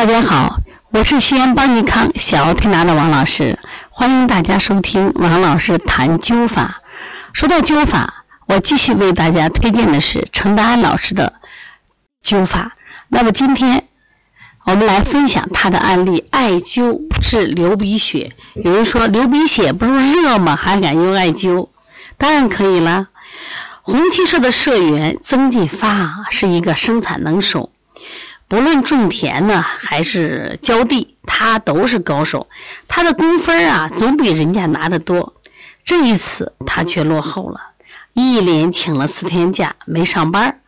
大家好，我是西安邦尼康小儿推拿的王老师，欢迎大家收听王老师谈灸法。说到灸法，我继续为大家推荐的是程达安老师的灸法。那么今天我们来分享他的案例：艾灸治流鼻血。有人说流鼻血不是热吗？还敢用艾灸？当然可以了。红旗社的社员曾进发，是一个生产能手。不论种田呢，还是浇地，他都是高手。他的工分啊，总比人家拿得多。这一次他却落后了，一连请了四天假，没上班。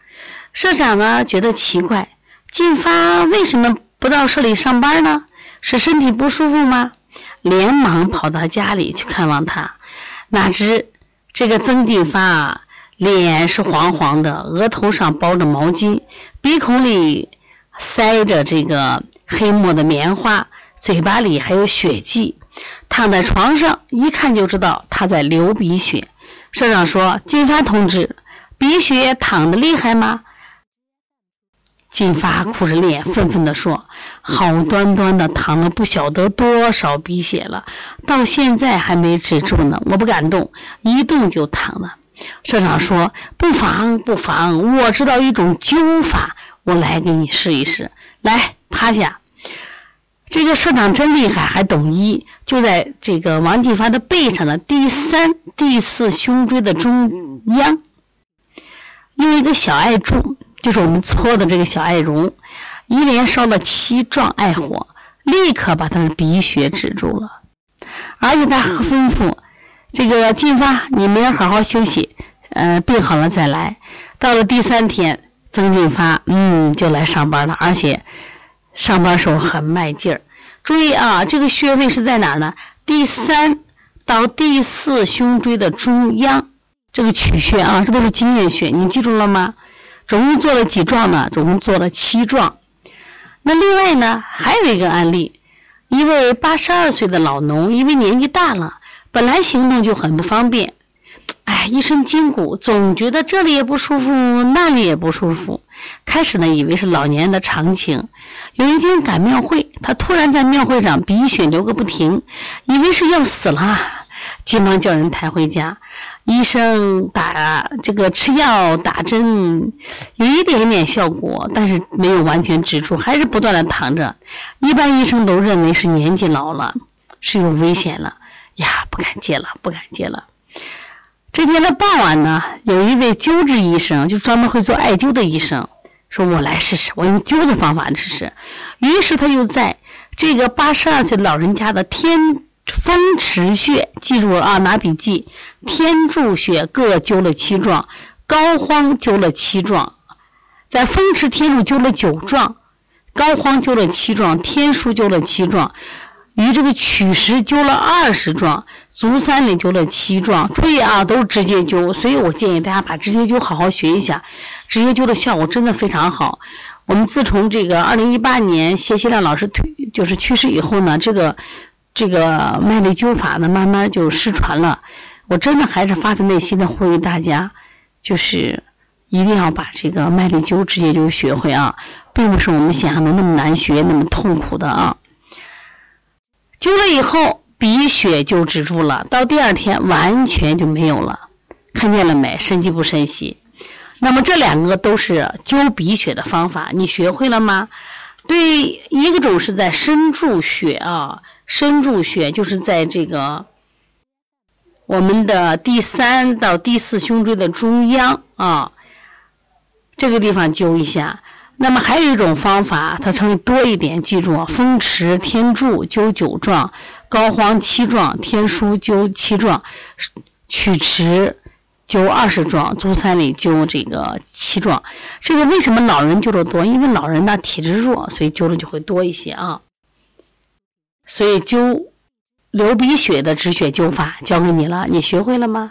社长呢，觉得奇怪，进发为什么不到社里上班呢？是身体不舒服吗？连忙跑到家里去看望他。哪知这个曾进发啊，脸是黄黄的，额头上包着毛巾，鼻孔里。塞着这个黑墨的棉花，嘴巴里还有血迹，躺在床上一看就知道他在流鼻血。社长说：“金发同志，鼻血淌的厉害吗？”金发苦着脸，愤愤地说：“好端端的淌了不晓得多少鼻血了，到现在还没止住呢。我不敢动，一动就淌了。”社长说：“不妨不妨，我知道一种灸法。”我来给你试一试，来趴下。这个社长真厉害，还懂医。就在这个王进发的背上的第三、第四胸椎的中央，用一个小艾柱，就是我们搓的这个小艾绒，一连烧了七壮艾火，立刻把他的鼻血止住了。而且他吩咐这个进发，你明儿好好休息，呃，病好了再来。到了第三天。曾进发，嗯，就来上班了，而且上班时候很卖劲儿。注意啊，这个穴位是在哪儿呢？第三到第四胸椎的中央，这个曲穴啊，这都是经验穴，你记住了吗？总共做了几壮呢？总共做了七壮。那另外呢，还有一个案例，一位八十二岁的老农，因为年纪大了，本来行动就很不方便。哎，一身筋骨，总觉得这里也不舒服，那里也不舒服。开始呢，以为是老年人的常情。有一天赶庙会，他突然在庙会上鼻血流个不停，以为是要死了，急忙叫人抬回家。医生打这个吃药打针，有一点点效果，但是没有完全止住，还是不断的躺着。一般医生都认为是年纪老了，是有危险了呀，不敢接了，不敢接了。这天的傍晚呢，有一位灸治医生，就专门会做艾灸的医生，说我来试试，我用灸的方法试试。于是他又在这个八十二岁老人家的天风池穴，记住了啊，拿笔记，天柱穴各灸了七壮，膏肓灸了七壮，在风池天柱灸了九壮，膏肓灸了七壮，天枢灸了七壮。与这个曲石灸了二十壮，足三里灸了七壮。注意啊，都是直接灸，所以我建议大家把直接灸好好学一下。直接灸的效果真的非常好。我们自从这个二零一八年谢希亮老师退就是去世以后呢，这个这个麦粒灸法呢，慢慢就失传了。我真的还是发自内心的呼吁大家，就是一定要把这个麦粒灸直接灸学会啊，并不是我们想象的那么难学，那么痛苦的啊。灸了以后，鼻血就止住了，到第二天完全就没有了，看见了没？神奇不神奇？那么这两个都是灸鼻血的方法，你学会了吗？对，一个种是在深柱穴啊，深柱穴就是在这个我们的第三到第四胸椎的中央啊，这个地方灸一下。那么还有一种方法，它称为多一点，记住啊：风池天柱灸九壮，膏肓七壮，天枢灸七壮，曲池灸二十壮，足三里灸这个七壮。这个为什么老人灸的多？因为老人呢体质弱，所以灸的就会多一些啊。所以灸流鼻血的止血灸法教给你了，你学会了吗？